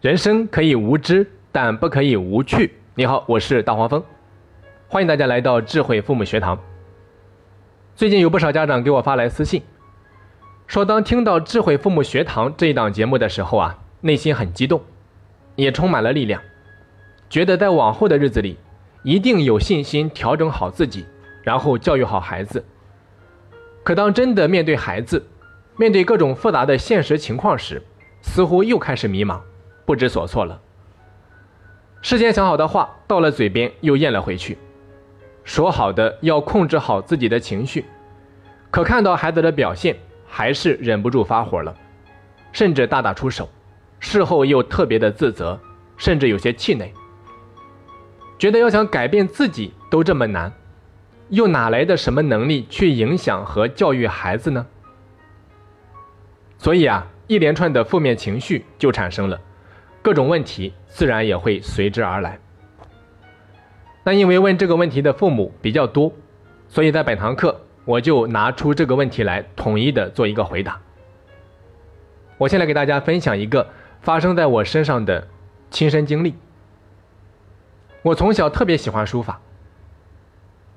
人生可以无知，但不可以无趣。你好，我是大黄蜂，欢迎大家来到智慧父母学堂。最近有不少家长给我发来私信，说当听到智慧父母学堂这一档节目的时候啊，内心很激动，也充满了力量，觉得在往后的日子里一定有信心调整好自己，然后教育好孩子。可当真的面对孩子，面对各种复杂的现实情况时，似乎又开始迷茫。不知所措了。事先想好的话到了嘴边又咽了回去，说好的要控制好自己的情绪，可看到孩子的表现，还是忍不住发火了，甚至大打出手。事后又特别的自责，甚至有些气馁，觉得要想改变自己都这么难，又哪来的什么能力去影响和教育孩子呢？所以啊，一连串的负面情绪就产生了。各种问题自然也会随之而来。那因为问这个问题的父母比较多，所以在本堂课我就拿出这个问题来统一的做一个回答。我先来给大家分享一个发生在我身上的亲身经历。我从小特别喜欢书法，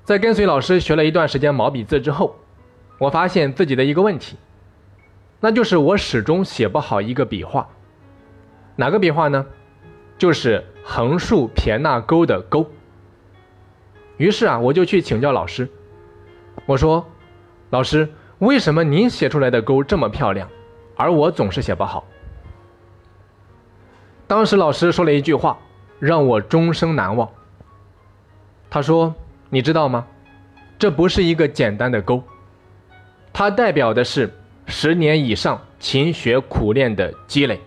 在跟随老师学了一段时间毛笔字之后，我发现自己的一个问题，那就是我始终写不好一个笔画。哪个笔画呢？就是横竖撇捺钩的钩。于是啊，我就去请教老师。我说：“老师，为什么您写出来的钩这么漂亮，而我总是写不好？”当时老师说了一句话，让我终生难忘。他说：“你知道吗？这不是一个简单的钩，它代表的是十年以上勤学苦练的积累。”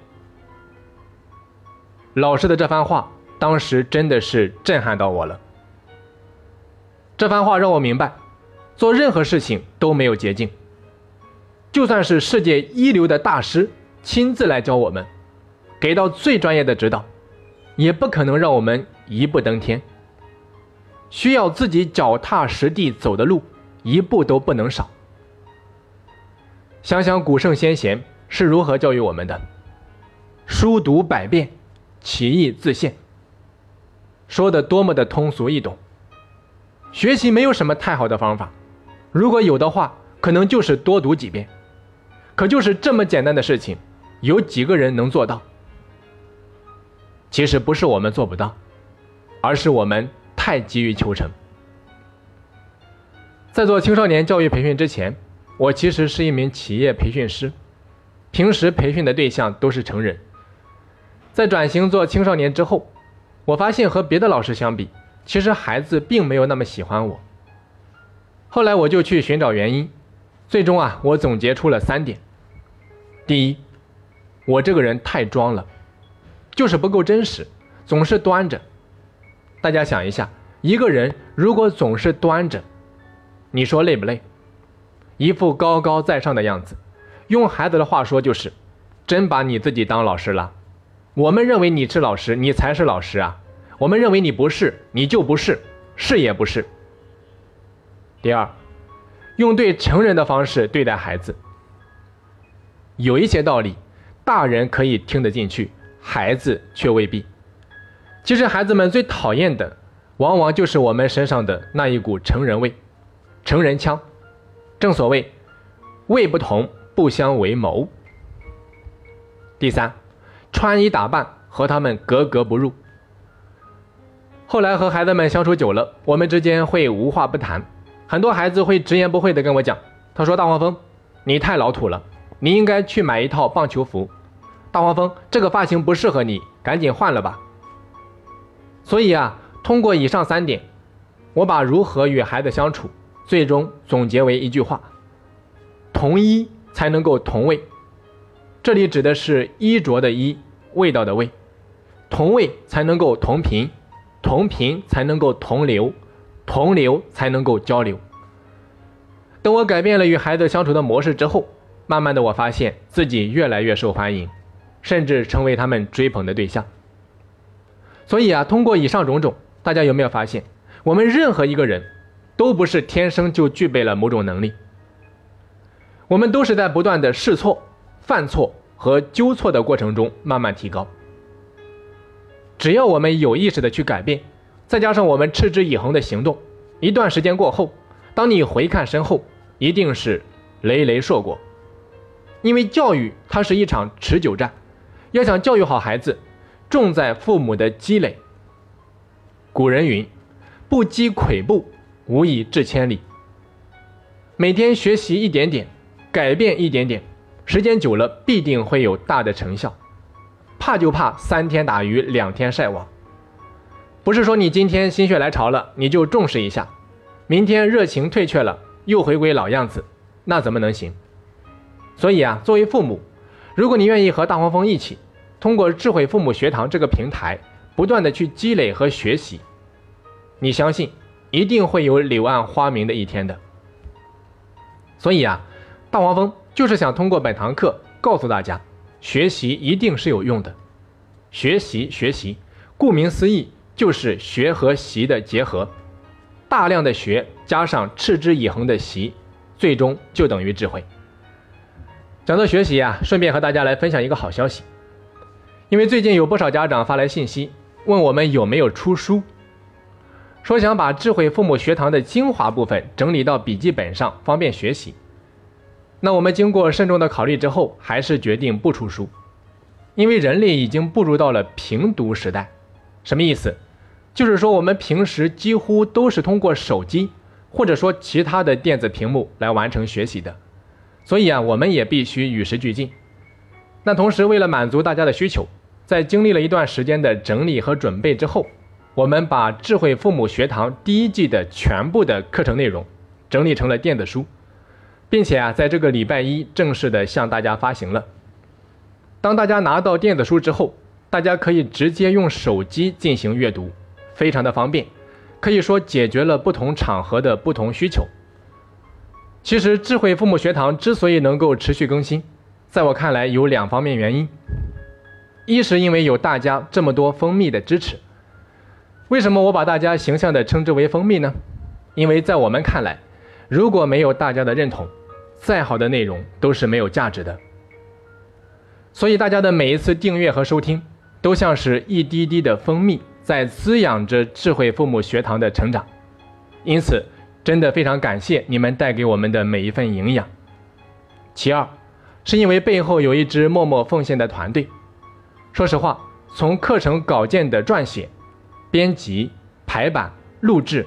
老师的这番话，当时真的是震撼到我了。这番话让我明白，做任何事情都没有捷径。就算是世界一流的大师亲自来教我们，给到最专业的指导，也不可能让我们一步登天。需要自己脚踏实地走的路，一步都不能少。想想古圣先贤是如何教育我们的：书读百遍。其义自现，说的多么的通俗易懂。学习没有什么太好的方法，如果有的话，可能就是多读几遍。可就是这么简单的事情，有几个人能做到？其实不是我们做不到，而是我们太急于求成。在做青少年教育培训之前，我其实是一名企业培训师，平时培训的对象都是成人。在转型做青少年之后，我发现和别的老师相比，其实孩子并没有那么喜欢我。后来我就去寻找原因，最终啊，我总结出了三点：第一，我这个人太装了，就是不够真实，总是端着。大家想一下，一个人如果总是端着，你说累不累？一副高高在上的样子，用孩子的话说就是，真把你自己当老师了。我们认为你是老师，你才是老师啊！我们认为你不是，你就不是，是也不是。第二，用对成人的方式对待孩子。有一些道理，大人可以听得进去，孩子却未必。其实孩子们最讨厌的，往往就是我们身上的那一股成人味、成人腔。正所谓，味不同，不相为谋。第三。穿衣打扮和他们格格不入。后来和孩子们相处久了，我们之间会无话不谈。很多孩子会直言不讳地跟我讲：“他说大黄蜂，你太老土了，你应该去买一套棒球服。大黄蜂，这个发型不适合你，赶紧换了吧。”所以啊，通过以上三点，我把如何与孩子相处，最终总结为一句话：同衣才能够同位。这里指的是衣着的衣。味道的味，同味才能够同频，同频才能够同流，同流才能够交流。等我改变了与孩子相处的模式之后，慢慢的我发现自己越来越受欢迎，甚至成为他们追捧的对象。所以啊，通过以上种种，大家有没有发现，我们任何一个人都不是天生就具备了某种能力，我们都是在不断的试错、犯错。和纠错的过程中慢慢提高，只要我们有意识的去改变，再加上我们持之以恒的行动，一段时间过后，当你回看身后，一定是累累硕果。因为教育它是一场持久战，要想教育好孩子，重在父母的积累。古人云：“不积跬步，无以至千里。”每天学习一点点，改变一点点，时间久了必定会有大的成效。怕就怕三天打鱼两天晒网，不是说你今天心血来潮了你就重视一下，明天热情退却了又回归老样子，那怎么能行？所以啊，作为父母，如果你愿意和大黄蜂一起，通过智慧父母学堂这个平台，不断的去积累和学习，你相信一定会有柳暗花明的一天的。所以啊，大黄蜂就是想通过本堂课告诉大家。学习一定是有用的，学习学习，顾名思义就是学和习的结合，大量的学加上持之以恒的习，最终就等于智慧。讲到学习啊，顺便和大家来分享一个好消息，因为最近有不少家长发来信息问我们有没有出书，说想把智慧父母学堂的精华部分整理到笔记本上，方便学习。那我们经过慎重的考虑之后，还是决定不出书，因为人类已经步入到了平读时代。什么意思？就是说我们平时几乎都是通过手机或者说其他的电子屏幕来完成学习的，所以啊，我们也必须与时俱进。那同时，为了满足大家的需求，在经历了一段时间的整理和准备之后，我们把智慧父母学堂第一季的全部的课程内容整理成了电子书。并且啊，在这个礼拜一正式的向大家发行了。当大家拿到电子书之后，大家可以直接用手机进行阅读，非常的方便，可以说解决了不同场合的不同需求。其实智慧父母学堂之所以能够持续更新，在我看来有两方面原因：一是因为有大家这么多蜂蜜的支持。为什么我把大家形象的称之为蜂蜜呢？因为在我们看来，如果没有大家的认同，再好的内容都是没有价值的，所以大家的每一次订阅和收听，都像是一滴滴的蜂蜜，在滋养着智慧父母学堂的成长。因此，真的非常感谢你们带给我们的每一份营养。其二，是因为背后有一支默默奉献的团队。说实话，从课程稿件的撰写、编辑、排版、录制，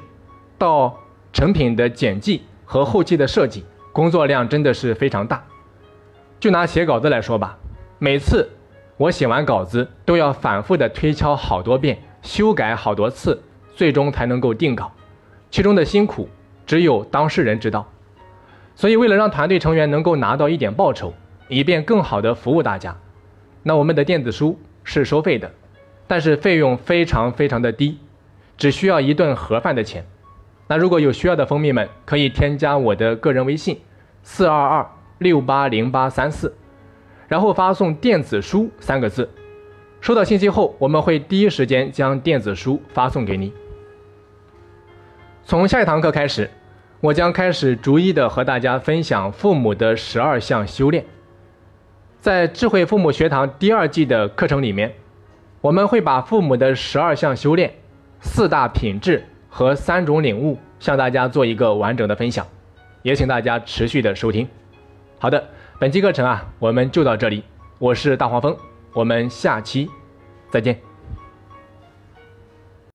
到成品的剪辑和后期的设计。工作量真的是非常大，就拿写稿子来说吧，每次我写完稿子都要反复的推敲好多遍，修改好多次，最终才能够定稿，其中的辛苦只有当事人知道。所以为了让团队成员能够拿到一点报酬，以便更好的服务大家，那我们的电子书是收费的，但是费用非常非常的低，只需要一顿盒饭的钱。那如果有需要的蜂蜜们，可以添加我的个人微信，四二二六八零八三四，然后发送“电子书”三个字。收到信息后，我们会第一时间将电子书发送给你。从下一堂课开始，我将开始逐一的和大家分享父母的十二项修炼。在智慧父母学堂第二季的课程里面，我们会把父母的十二项修炼、四大品质。和三种领悟，向大家做一个完整的分享，也请大家持续的收听。好的，本期课程啊，我们就到这里。我是大黄蜂，我们下期再见。